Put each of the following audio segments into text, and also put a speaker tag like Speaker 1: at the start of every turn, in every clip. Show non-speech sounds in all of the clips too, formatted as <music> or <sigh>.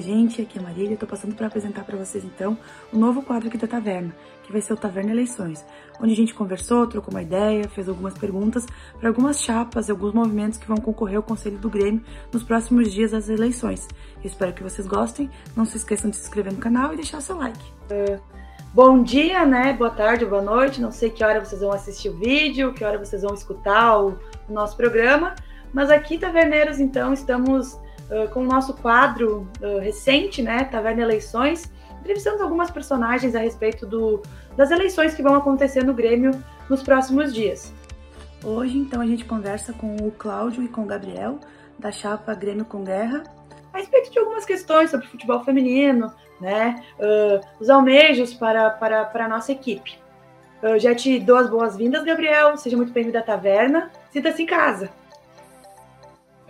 Speaker 1: Gente, aqui é a Marília. Estou passando para apresentar para vocês então o um novo quadro aqui da Taverna, que vai ser o Taverna Eleições, onde a gente conversou, trocou uma ideia, fez algumas perguntas para algumas chapas e alguns movimentos que vão concorrer ao Conselho do Grêmio nos próximos dias das eleições. Espero que vocês gostem. Não se esqueçam de se inscrever no canal e deixar seu like. Uh, bom dia, né? Boa tarde, boa noite. Não sei que hora vocês vão assistir o vídeo, que hora vocês vão escutar o, o nosso programa. Mas aqui, taverneiros, então, estamos com o nosso quadro uh, recente, né? Taverna Eleições, entrevistando algumas personagens a respeito do, das eleições que vão acontecer no Grêmio nos próximos dias. Hoje, então, a gente conversa com o Cláudio e com o Gabriel, da chapa Grêmio com Guerra, a respeito de algumas questões sobre futebol feminino, né? Uh, os almejos para, para, para a nossa equipe. Eu já te dou as boas-vindas, Gabriel. Seja muito bem-vindo à taverna. Sinta-se em casa.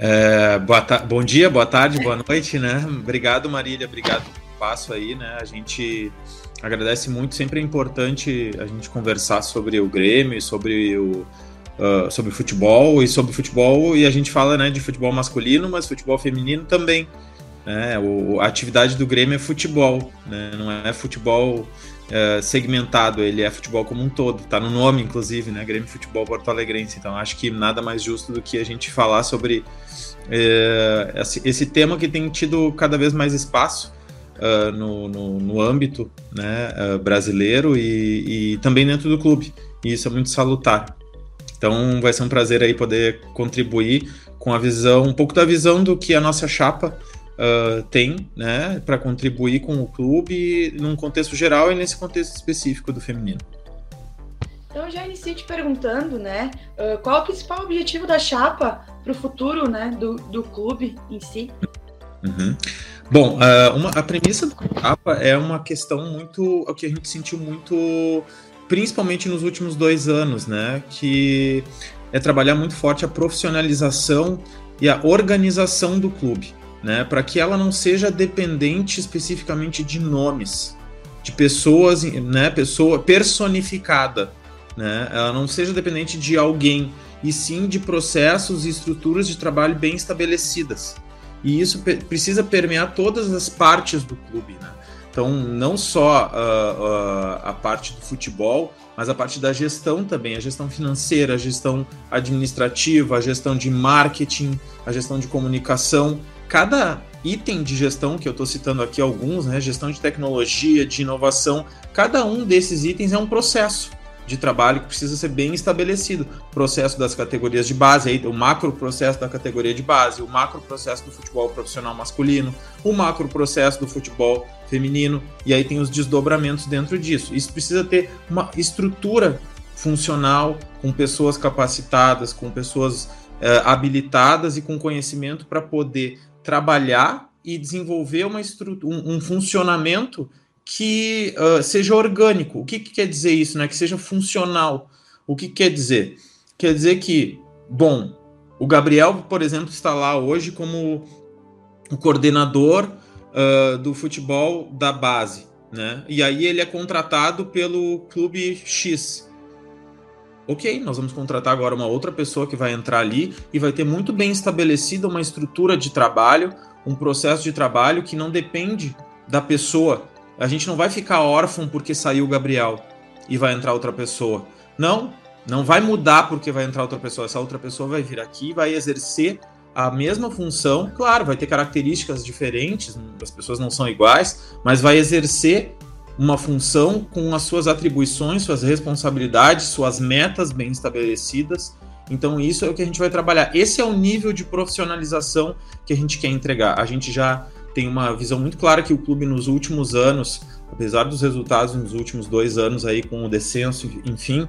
Speaker 2: É, boa bom dia, boa tarde, boa noite, né? Obrigado, Marília, obrigado pelo passo aí, né? A gente agradece muito, sempre é importante a gente conversar sobre o Grêmio, sobre o uh, sobre futebol e sobre futebol e a gente fala, né, de futebol masculino, mas futebol feminino também. Né? O, a atividade do Grêmio é futebol, né? Não é futebol uh, segmentado, ele é futebol como um todo. Tá no nome, inclusive, né? Grêmio Futebol Porto Alegrense. Então acho que nada mais justo do que a gente falar sobre é, esse, esse, tema que tem tido cada vez mais espaço uh, no, no, no, âmbito né, brasileiro e, e, também dentro do clube. E isso é muito salutar. Então vai ser um prazer aí poder contribuir com a visão, um pouco da visão do que a nossa chapa uh, tem, né, para contribuir com o clube num contexto geral e nesse contexto específico do feminino.
Speaker 1: Então já inicio te perguntando, né, uh, qual o principal objetivo da chapa para o futuro, né, do, do clube em si?
Speaker 2: Uhum. Bom, uh, uma, a premissa da chapa é uma questão muito, o que a gente sentiu muito, principalmente nos últimos dois anos, né, que é trabalhar muito forte a profissionalização e a organização do clube, né, para que ela não seja dependente especificamente de nomes, de pessoas, né, pessoa personificada, né? Ela não seja dependente de alguém, e sim de processos e estruturas de trabalho bem estabelecidas. E isso precisa permear todas as partes do clube, né? Então, não só uh, uh, a parte do futebol, mas a parte da gestão também, a gestão financeira, a gestão administrativa, a gestão de marketing, a gestão de comunicação. Cada item de gestão, que eu estou citando aqui alguns, né? Gestão de tecnologia, de inovação, cada um desses itens é um processo de trabalho que precisa ser bem estabelecido. Processo das categorias de base, aí, o macro processo da categoria de base, o macro processo do futebol profissional masculino, o macro processo do futebol feminino, e aí tem os desdobramentos dentro disso. Isso precisa ter uma estrutura funcional, com pessoas capacitadas, com pessoas eh, habilitadas e com conhecimento para poder trabalhar e desenvolver uma um, um funcionamento que uh, seja orgânico. O que, que, quer dizer isso? Né? Que seja funcional. O que, que quer dizer? Quer dizer que, bom, o Gabriel, por exemplo, está lá hoje como o coordenador uh, do futebol da base. Né? E aí ele é contratado pelo clube X. Ok, nós vamos contratar agora uma outra pessoa que vai entrar ali e vai ter muito bem estabelecida uma estrutura de trabalho, um processo de trabalho que não depende da pessoa a gente não vai ficar órfão porque saiu o Gabriel e vai entrar outra pessoa. Não, não vai mudar porque vai entrar outra pessoa. Essa outra pessoa vai vir aqui vai exercer a mesma função. Claro, vai ter características diferentes, as pessoas não são iguais, mas vai exercer uma função com as suas atribuições, suas responsabilidades, suas metas bem estabelecidas. Então, isso é o que a gente vai trabalhar. Esse é o nível de profissionalização que a gente quer entregar. A gente já tem uma visão muito clara que o clube nos últimos anos, apesar dos resultados nos últimos dois anos aí com o descenso, enfim,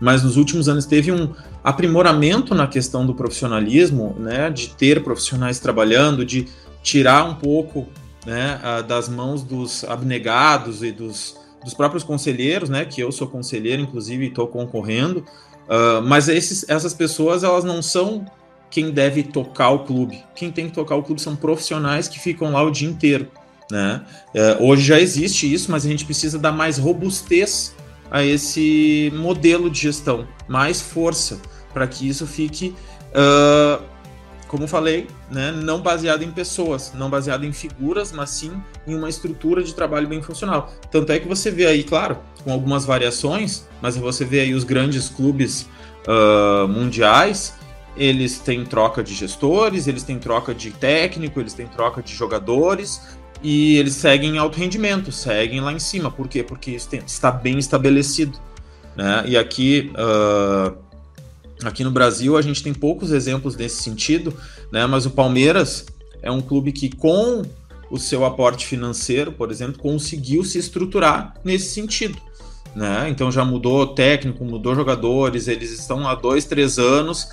Speaker 2: mas nos últimos anos teve um aprimoramento na questão do profissionalismo, né, de ter profissionais trabalhando, de tirar um pouco né, das mãos dos abnegados e dos, dos próprios conselheiros, né, que eu sou conselheiro, inclusive, estou concorrendo, uh, mas esses, essas pessoas elas não são quem deve tocar o clube. Quem tem que tocar o clube são profissionais que ficam lá o dia inteiro. Né? É, hoje já existe isso, mas a gente precisa dar mais robustez a esse modelo de gestão, mais força para que isso fique uh, como falei, né, não baseado em pessoas, não baseado em figuras, mas sim em uma estrutura de trabalho bem funcional. Tanto é que você vê aí, claro, com algumas variações, mas você vê aí os grandes clubes uh, mundiais, eles têm troca de gestores, eles têm troca de técnico, eles têm troca de jogadores e eles seguem alto rendimento, seguem lá em cima. Por quê? Porque isso tem, está bem estabelecido. Né? E aqui uh, Aqui no Brasil a gente tem poucos exemplos nesse sentido, né? Mas o Palmeiras é um clube que com o seu aporte financeiro, por exemplo, conseguiu se estruturar nesse sentido. Né? Então já mudou técnico, mudou jogadores, eles estão há dois, três anos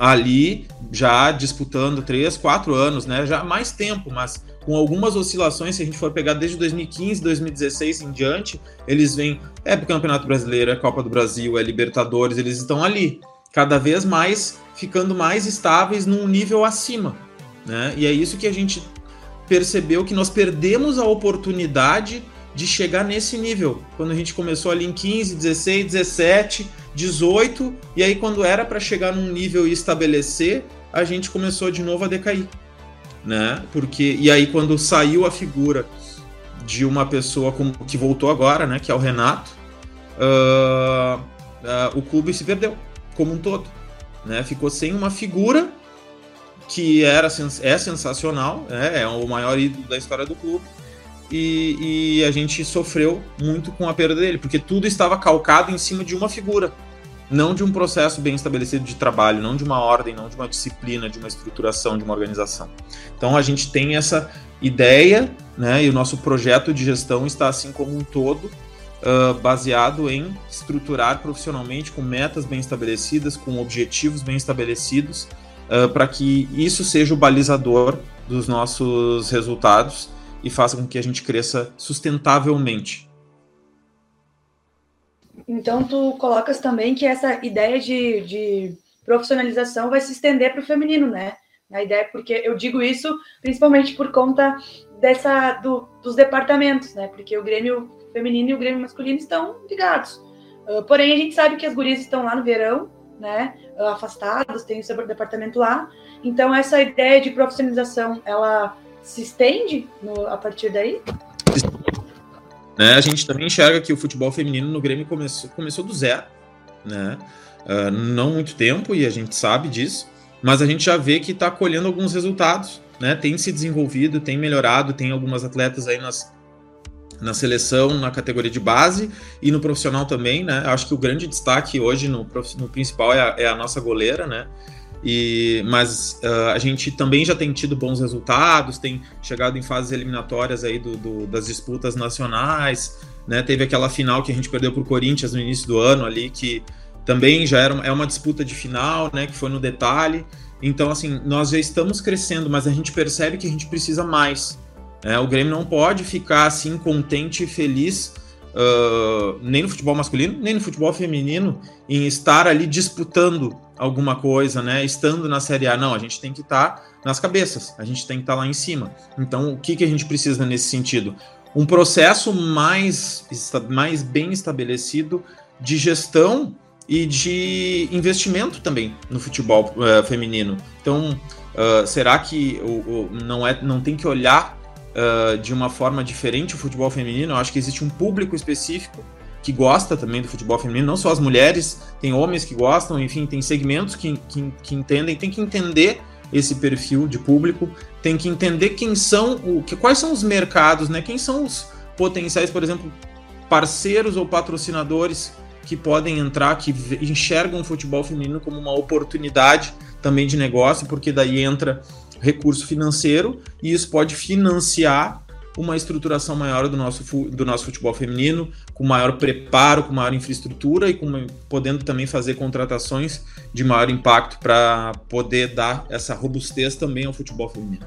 Speaker 2: ali já disputando três, quatro anos, né? Já mais tempo, mas com algumas oscilações, se a gente for pegar desde 2015, 2016 em diante, eles vêm, é Campeonato Brasileiro, é Copa do Brasil, é Libertadores, eles estão ali cada vez mais ficando mais estáveis num nível acima. Né? E é isso que a gente percebeu que nós perdemos a oportunidade de chegar nesse nível. Quando a gente começou ali em 15, 16, 17, 18, e aí quando era para chegar num nível e estabelecer, a gente começou de novo a decair. Né? Porque e aí quando saiu a figura de uma pessoa como, que voltou agora, né, que é o Renato, uh, uh, o clube se perdeu como um todo. Né? Ficou sem uma figura que era, é sensacional, é, é o maior ídolo da história do clube. E, e, a gente sofreu muito com a perda dele, porque tudo estava calcado em cima de uma figura, não de um processo bem estabelecido de trabalho, não de uma ordem, não de uma disciplina, de uma estruturação, de uma organização. Então a gente tem essa ideia, né, e o nosso projeto de gestão está assim como um todo uh, baseado em estruturar profissionalmente com metas bem estabelecidas, com objetivos bem estabelecidos, uh, para que isso seja o balizador dos nossos resultados e faça com que a gente cresça sustentavelmente.
Speaker 1: Então, tu colocas também que essa ideia de, de profissionalização vai se estender para o feminino, né? A ideia, porque eu digo isso principalmente por conta dessa do, dos departamentos, né? Porque o Grêmio feminino e o Grêmio masculino estão ligados. Uh, porém, a gente sabe que as gurias estão lá no verão, né? Uh, afastadas, tem o seu departamento lá. Então, essa ideia de profissionalização, ela se estende no, a partir daí?
Speaker 2: Né, a gente também enxerga que o futebol feminino no Grêmio começou, começou do zero, né? Uh, não muito tempo, e a gente sabe disso, mas a gente já vê que está colhendo alguns resultados, né? Tem se desenvolvido, tem melhorado, tem algumas atletas aí nas, na seleção, na categoria de base e no profissional também, né? Acho que o grande destaque hoje no, no principal é a, é a, nossa goleira, né? E, mas uh, a gente também já tem tido bons resultados, tem chegado em fases eliminatórias aí do, do, das disputas nacionais, né? Teve aquela final que a gente perdeu para o Corinthians no início do ano ali, que também já era uma, é uma disputa de final, né? Que foi no detalhe. Então, assim, nós já estamos crescendo, mas a gente percebe que a gente precisa mais. É, o Grêmio não pode ficar assim contente e feliz uh, nem no futebol masculino, nem no futebol feminino em estar ali disputando alguma coisa, né? Estando na Série A. Não, a gente tem que estar tá nas cabeças, a gente tem que estar tá lá em cima. Então, o que, que a gente precisa nesse sentido? Um processo mais, mais bem estabelecido de gestão e de investimento também no futebol uh, feminino. Então, uh, será que o, o, não, é, não tem que olhar uh, de uma forma diferente o futebol feminino. Eu acho que existe um público específico que gosta também do futebol feminino, não só as mulheres, tem homens que gostam, enfim, tem segmentos que, que, que entendem, tem que entender esse perfil de público, tem que entender quem são, o, que, quais são os mercados, né? Quem são os potenciais, por exemplo, parceiros ou patrocinadores que podem entrar, que enxergam o futebol feminino como uma oportunidade também de negócio, porque daí entra recurso financeiro e isso pode financiar uma estruturação maior do nosso, do nosso futebol feminino, com maior preparo, com maior infraestrutura e com, podendo também fazer contratações de maior impacto para poder dar essa robustez também ao futebol feminino.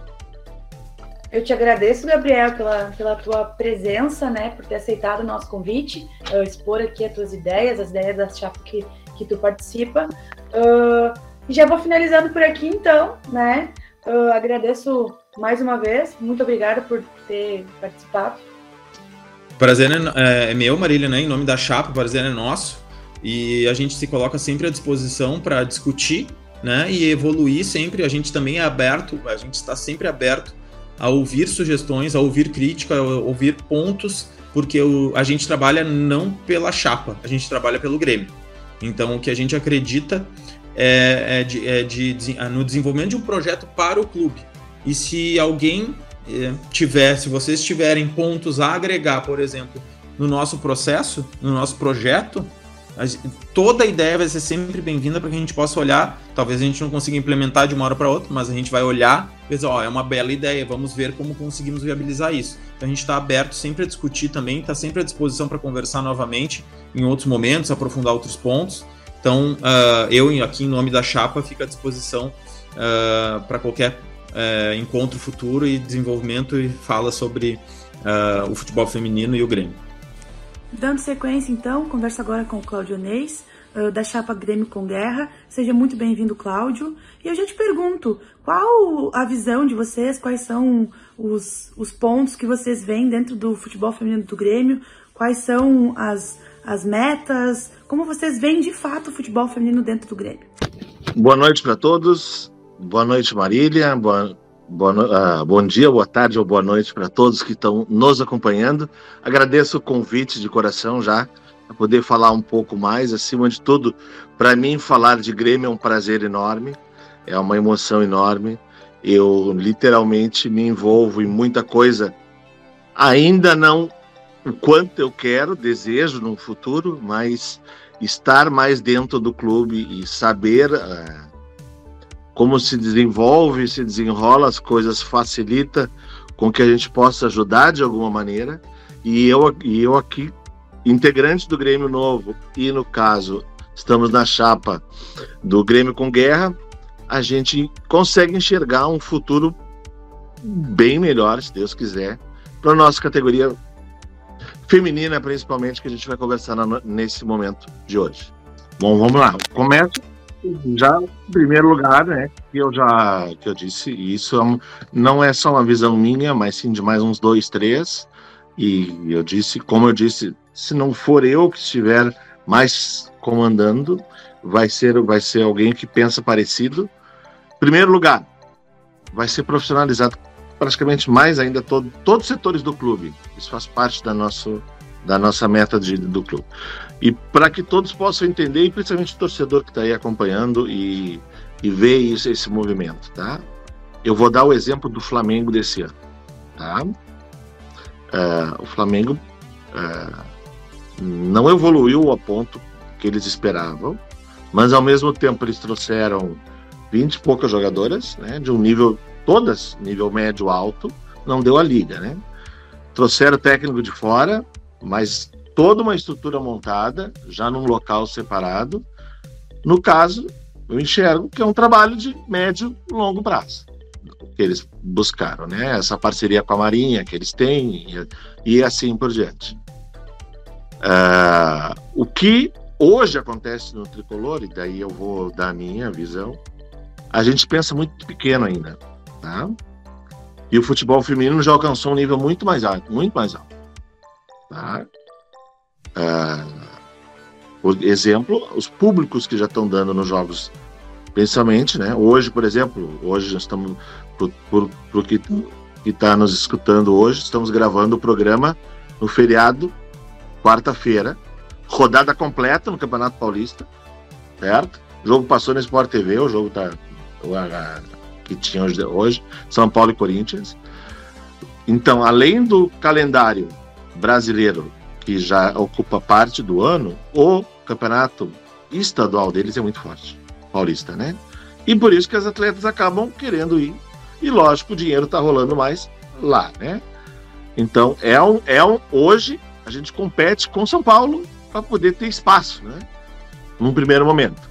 Speaker 1: Eu te agradeço, Gabriel, pela, pela tua presença, né, por ter aceitado o nosso convite, uh, expor aqui as tuas ideias, as ideias da chapa que, que tu participa. Uh, já vou finalizando por aqui, então, né? Eu agradeço mais uma vez. Muito obrigada por ter participado.
Speaker 2: Prazer é, é meu, Marília, né? Em nome da Chapa, o prazer é nosso. E a gente se coloca sempre à disposição para discutir né? E evoluir sempre. A gente também é aberto, a gente está sempre aberto a ouvir sugestões, a ouvir crítica, a ouvir pontos, porque o, a gente trabalha não pela chapa, a gente trabalha pelo Grêmio. Então, o que a gente acredita é, é, de, é de, no desenvolvimento de um projeto para o clube. E se alguém é, tiver, se vocês tiverem pontos a agregar, por exemplo, no nosso processo, no nosso projeto, toda ideia vai ser sempre bem-vinda para que a gente possa olhar. Talvez a gente não consiga implementar de uma hora para outra, mas a gente vai olhar e dizer, ó, é uma bela ideia, vamos ver como conseguimos viabilizar isso. Então a gente está aberto sempre a discutir também, está sempre à disposição para conversar novamente em outros momentos, aprofundar outros pontos. Então uh, eu aqui em nome da Chapa fico à disposição uh, para qualquer uh, encontro futuro e desenvolvimento e fala sobre o futebol feminino e o Grêmio.
Speaker 1: Dando sequência, então, conversa agora com o Cláudio Neis, da Chapa Grêmio com Guerra. Seja muito bem-vindo, Cláudio. E eu já te pergunto, qual a visão de vocês, quais são os, os pontos que vocês veem dentro do futebol feminino do Grêmio, quais são as, as metas, como vocês veem de fato o futebol feminino dentro do Grêmio?
Speaker 3: Boa noite para todos. Boa noite, Marília. Boa, Boa, uh, bom dia, boa tarde ou boa noite para todos que estão nos acompanhando. Agradeço o convite de coração já para poder falar um pouco mais. Acima de tudo, para mim, falar de Grêmio é um prazer enorme, é uma emoção enorme. Eu literalmente me envolvo em muita coisa, ainda não o quanto eu quero, desejo no futuro, mas estar mais dentro do clube e saber. Uh, como se desenvolve, se desenrola, as coisas facilita com que a gente possa ajudar de alguma maneira. E eu, e eu aqui, integrante do Grêmio Novo, e no caso, estamos na chapa do Grêmio com Guerra, a gente consegue enxergar um futuro bem melhor, se Deus quiser, para a nossa categoria feminina, principalmente, que a gente vai conversar na, nesse momento de hoje. Bom, vamos lá. Começo já em primeiro lugar, né, que eu já que eu disse, isso é não é só uma visão minha, mas sim de mais uns dois, três. E eu disse, como eu disse, se não for eu que estiver mais comandando, vai ser vai ser alguém que pensa parecido. Primeiro lugar, vai ser profissionalizado praticamente mais ainda todo, todos os setores do clube. Isso faz parte da nosso da nossa meta de, do clube. E para que todos possam entender, e principalmente o torcedor que está aí acompanhando e, e vê isso, esse movimento, tá? Eu vou dar o exemplo do Flamengo desse ano, tá? Uh, o Flamengo uh, não evoluiu ao ponto que eles esperavam, mas ao mesmo tempo eles trouxeram 20 e poucas jogadoras, né? De um nível, todas nível médio alto, não deu a liga, né? Trouxeram técnico de fora, mas toda uma estrutura montada, já num local separado. No caso, eu enxergo que é um trabalho de médio e longo prazo que eles buscaram, né? Essa parceria com a Marinha que eles têm e, e assim por diante. Uh, o que hoje acontece no tricolor, e daí eu vou dar a minha visão, a gente pensa muito pequeno ainda, tá? E o futebol feminino já alcançou um nível muito mais alto, muito mais alto. Tá? Por exemplo, os públicos que já estão dando nos jogos, principalmente, né? Hoje, por exemplo, hoje nós estamos, por, por que está nos escutando hoje, estamos gravando o programa no feriado, quarta-feira, rodada completa no Campeonato Paulista, certo? O jogo passou no Sport TV, o jogo tá, o, a, que tinha hoje, São Paulo e Corinthians. Então, além do calendário brasileiro, que já ocupa parte do ano, o campeonato estadual deles é muito forte, paulista, né? E por isso que as atletas acabam querendo ir. E lógico, o dinheiro está rolando mais lá, né? Então, é um, é um, hoje a gente compete com São Paulo para poder ter espaço, né? Num primeiro momento.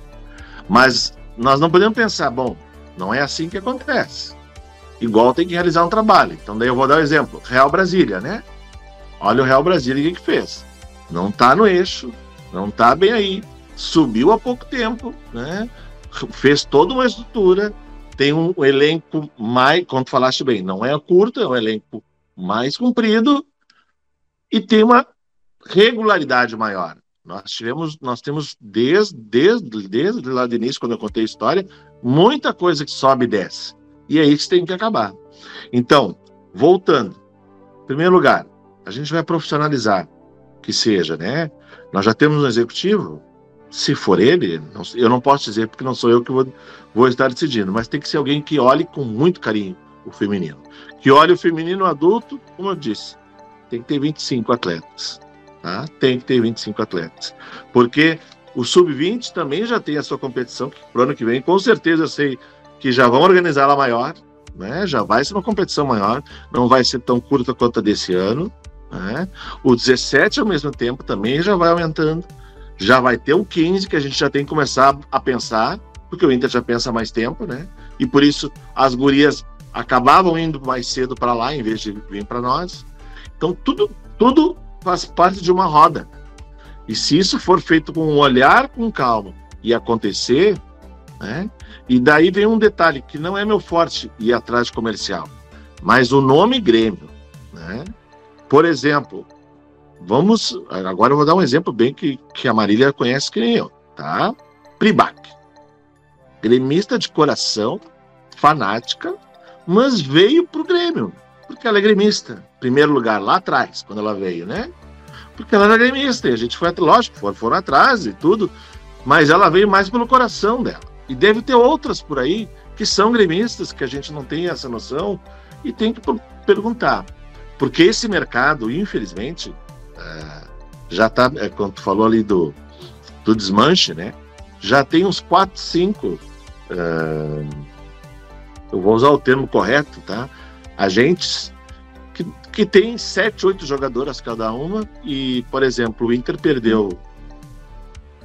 Speaker 3: Mas nós não podemos pensar, bom, não é assim que acontece. Igual tem que realizar um trabalho. Então, daí eu vou dar um exemplo: Real Brasília, né? Olha o Real Brasília o que fez. Não está no eixo, não está bem aí. Subiu há pouco tempo, né? Fez toda uma estrutura, tem um elenco mais, como falaste bem, não é curto, é um elenco mais comprido e tem uma regularidade maior. Nós tivemos, nós temos desde, desde, desde lá do início, quando eu contei a história, muita coisa que sobe e desce. E é isso que tem que acabar. Então, voltando. Em primeiro lugar, a gente vai profissionalizar, que seja, né? Nós já temos um executivo, se for ele, não, eu não posso dizer porque não sou eu que vou, vou estar decidindo, mas tem que ser alguém que olhe com muito carinho o feminino. Que olhe o feminino adulto, como eu disse, tem que ter 25 atletas. Tá? Tem que ter 25 atletas. Porque o sub-20 também já tem a sua competição, que pro ano que vem, com certeza eu sei que já vão organizar ela maior, né? Já vai ser uma competição maior, não vai ser tão curta quanto a desse ano. Né? O 17 ao mesmo tempo também já vai aumentando. Já vai ter o 15 que a gente já tem que começar a pensar, porque o Inter já pensa mais tempo, né? E por isso as gurias acabavam indo mais cedo para lá em vez de vir para nós. Então tudo tudo faz parte de uma roda. E se isso for feito com um olhar com calma e acontecer, né? E daí vem um detalhe que não é meu forte ir atrás de comercial, mas o nome Grêmio, né? Por exemplo, vamos agora eu vou dar um exemplo bem que, que a Marília conhece que nem eu, tá? Pribac, gremista de coração, fanática, mas veio pro Grêmio porque ela é gremista. Primeiro lugar, lá atrás, quando ela veio, né? Porque ela era gremista e a gente foi, lógico, foram, foram atrás e tudo, mas ela veio mais pelo coração dela. E deve ter outras por aí que são gremistas, que a gente não tem essa noção e tem que perguntar. Porque esse mercado, infelizmente, é, já está, é, quando tu falou ali do, do desmanche, né? Já tem uns 4, 5. É, eu vou usar o termo correto, tá? Agentes que, que tem sete, oito jogadoras cada uma e, por exemplo, o Inter perdeu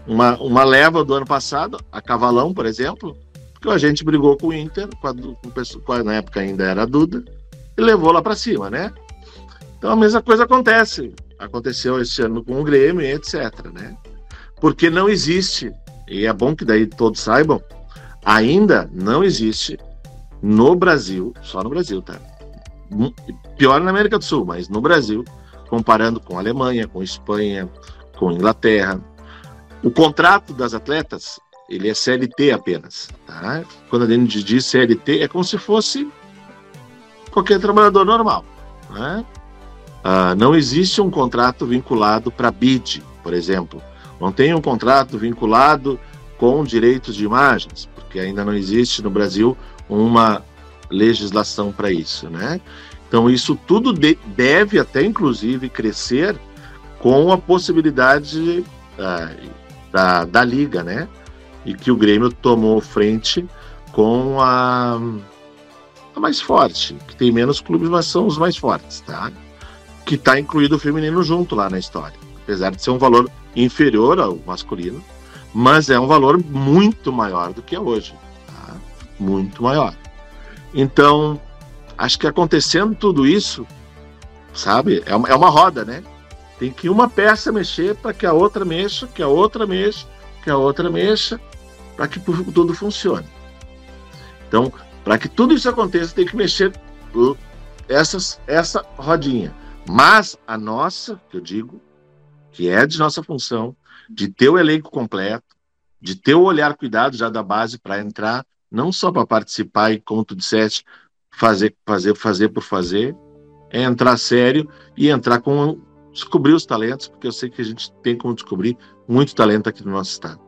Speaker 3: uma, uma leva do ano passado, a Cavalão, por exemplo, porque o agente brigou com o Inter, com a, com a, na época ainda era a Duda, e levou lá para cima, né? Então a mesma coisa acontece. Aconteceu esse ano com o Grêmio e etc, né? Porque não existe, e é bom que daí todos saibam, ainda não existe no Brasil, só no Brasil, tá? Pior na América do Sul, mas no Brasil, comparando com Alemanha, com Espanha, com Inglaterra, o contrato das atletas ele é CLT apenas. Tá? Quando a gente diz CLT, é como se fosse qualquer trabalhador normal. Né? Ah, não existe um contrato vinculado para BID, por exemplo. Não tem um contrato vinculado com direitos de imagens, porque ainda não existe no Brasil uma legislação para isso, né? Então isso tudo de, deve até inclusive crescer com a possibilidade uh, da, da liga, né? E que o Grêmio tomou frente com a, a mais forte, que tem menos clubes, mas são os mais fortes, tá? Que está incluído o feminino junto lá na história, apesar de ser um valor inferior ao masculino, mas é um valor muito maior do que é hoje, tá? muito maior. Então, acho que acontecendo tudo isso, sabe, é uma, é uma roda, né? Tem que uma peça mexer para que a outra mexa, que a outra mexa, que a outra mexa, para que tudo funcione. Então, para que tudo isso aconteça, tem que mexer essas, essa rodinha. Mas a nossa, que eu digo, que é de nossa função, de ter o elenco completo, de ter o olhar cuidado já da base para entrar não só para participar e, como tu disseste, fazer, fazer, fazer por fazer, é entrar sério e entrar com descobrir os talentos, porque eu sei que a gente tem como descobrir muito talento aqui no nosso estado.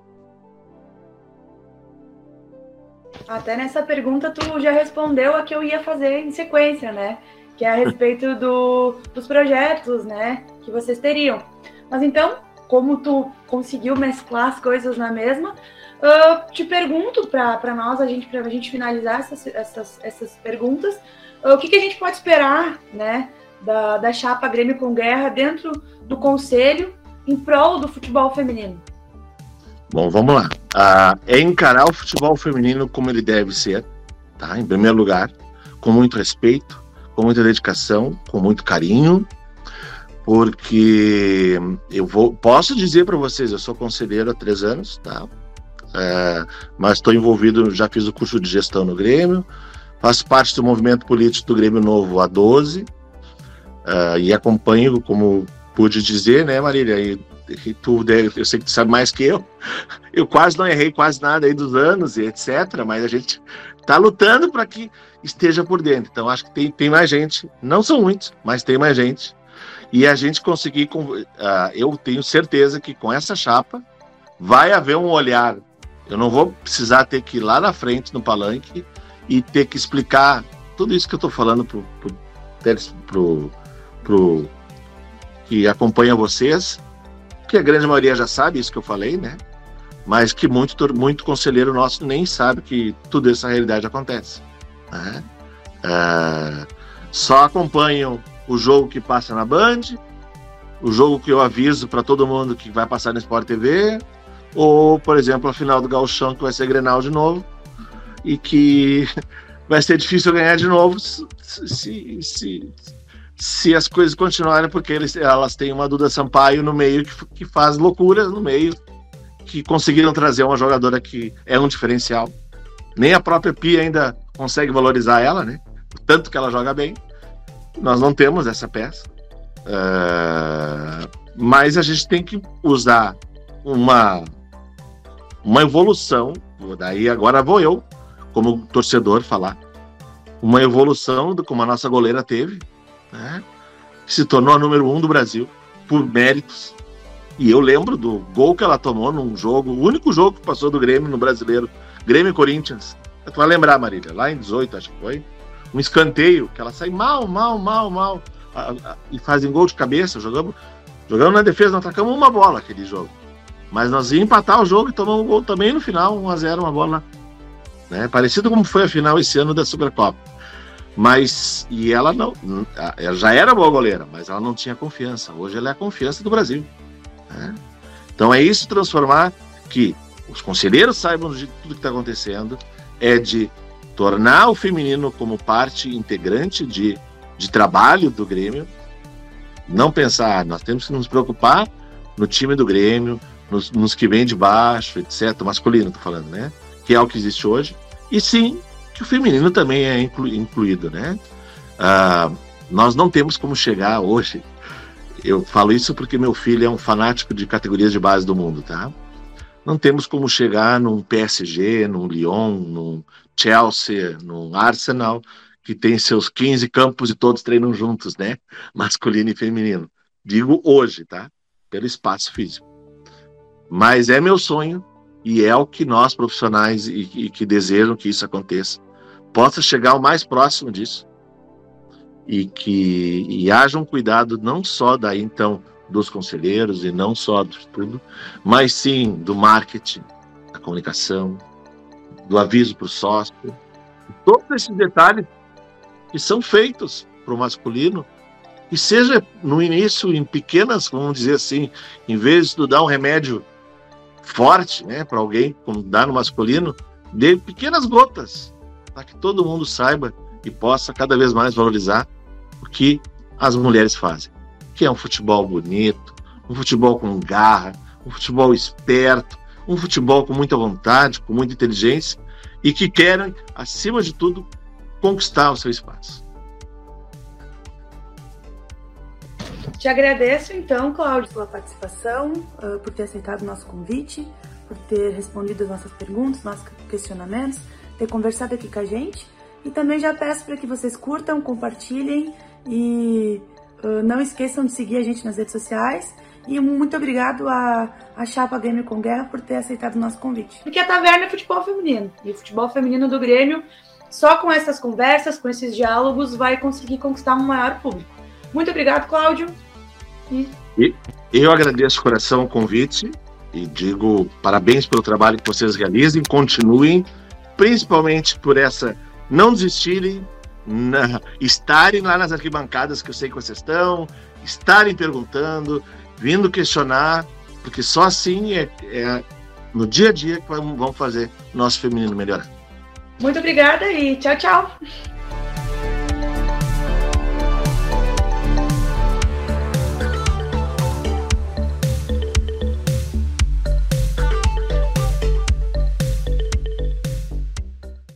Speaker 1: Até nessa pergunta tu já respondeu a que eu ia fazer em sequência, né? Que é a respeito <laughs> do, dos projetos, né? Que vocês teriam. Mas então, como tu conseguiu mesclar as coisas na mesma, Uh, te pergunto para nós, a gente, para a gente finalizar essas, essas, essas perguntas, uh, o que, que, a gente pode esperar né, da, da chapa Grêmio com Guerra dentro do Conselho em prol do futebol feminino?
Speaker 3: Bom, vamos lá. Uh, é encarar o futebol feminino como ele deve ser, tá? Em primeiro lugar, com muito respeito, com muita dedicação, com muito carinho, porque eu vou, posso dizer para vocês, eu sou conselheiro há três anos, tá? É, mas estou envolvido, já fiz o curso de gestão no Grêmio, faço parte do movimento político do Grêmio Novo há 12 é, e acompanho, como pude dizer, né, Marília, tu eu sei que tu sabe mais que eu. <laughs> Eu quase não errei quase nada aí dos anos e etc. Mas a gente está lutando para que esteja por dentro. Então acho que tem, tem mais gente. Não são muitos, mas tem mais gente. E a gente conseguir. Uh, eu tenho certeza que com essa chapa vai haver um olhar. Eu não vou precisar ter que ir lá na frente no palanque e ter que explicar tudo isso que eu estou falando pro, pro, pro, pro, que acompanha vocês, que a grande maioria já sabe isso que eu falei, né? Mas que muito, muito conselheiro nosso nem sabe que tudo essa realidade acontece. Né? É, só acompanham o jogo que passa na Band, o jogo que eu aviso para todo mundo que vai passar no Sport TV, ou, por exemplo, a final do Gauchão, que vai ser Grenal de novo, e que <laughs> vai ser difícil ganhar de novo se, se, se as coisas continuarem, porque eles, elas têm uma Duda Sampaio no meio que, que faz loucuras no meio, que conseguiram trazer uma jogadora que é um diferencial. Nem a própria Pia ainda consegue valorizar ela, né? Tanto que ela joga bem. Nós não temos essa peça. Uh, mas a gente tem que usar uma, uma evolução. Daí agora vou eu, como torcedor, falar. Uma evolução do como a nossa goleira teve, né? se tornou a número um do Brasil, por méritos. E eu lembro do gol que ela tomou num jogo, o único jogo que passou do Grêmio no brasileiro, Grêmio Corinthians. Tu vai lembrar, Marília, lá em 18, acho que foi. Um escanteio, que ela sai mal, mal, mal, mal. A, a, e fazem gol de cabeça. Jogamos, jogamos na defesa, não atacamos uma bola aquele jogo. Mas nós íamos empatar o jogo e tomamos um gol também no final, 1x0, uma bola. Né? Parecido como foi a final esse ano da Supercopa. Mas, e ela não, ela já era boa goleira, mas ela não tinha confiança. Hoje ela é a confiança do Brasil. Né? Então é isso transformar que os conselheiros saibam de tudo que está acontecendo, é de tornar o feminino como parte integrante de, de trabalho do Grêmio. Não pensar, nós temos que nos preocupar no time do Grêmio, nos, nos que vem de baixo, etc. Masculino, tô falando, né? Que é o que existe hoje. E sim, que o feminino também é inclu, incluído, né? Ah, nós não temos como chegar hoje. Eu falo isso porque meu filho é um fanático de categorias de base do mundo, tá? Não temos como chegar num PSG, num Lyon, num Chelsea, num Arsenal, que tem seus 15 campos e todos treinam juntos, né? <laughs> Masculino e feminino. Digo hoje, tá? Pelo espaço físico. Mas é meu sonho e é o que nós profissionais e, e que desejam que isso aconteça possa chegar o mais próximo disso. E que e haja um cuidado não só daí então dos conselheiros e não só de tudo, mas sim do marketing, da comunicação, do aviso para o sócio, todos esses detalhes que são feitos para o masculino e seja no início em pequenas, vamos dizer assim, em vez de dar um remédio forte, né, para alguém, como dá no masculino, de pequenas gotas, para que todo mundo saiba e possa cada vez mais valorizar o que as mulheres fazem, que é um futebol bonito, um futebol com garra, um futebol esperto, um futebol com muita vontade, com muita inteligência e que querem, acima de tudo, conquistar o seu espaço.
Speaker 1: Te agradeço, então, Cláudio, pela participação, uh, por ter aceitado o nosso convite, por ter respondido as nossas perguntas, nossos questionamentos, ter conversado aqui com a gente. E também já peço para que vocês curtam, compartilhem e uh, não esqueçam de seguir a gente nas redes sociais. E muito obrigado a, a Chapa Grêmio com Guerra por ter aceitado o nosso convite. Porque a Taverna é futebol feminino. E o futebol feminino do Grêmio, só com essas conversas, com esses diálogos, vai conseguir conquistar um maior público. Muito obrigado, Cláudio.
Speaker 3: E... e eu agradeço coração o convite e digo parabéns pelo trabalho que vocês realizem. Continuem, principalmente por essa não desistirem, na, estarem lá nas arquibancadas que eu sei que vocês estão, estarem perguntando, vindo questionar, porque só assim é, é no dia a dia que vamos fazer nosso feminino melhorar.
Speaker 1: Muito obrigada e tchau, tchau.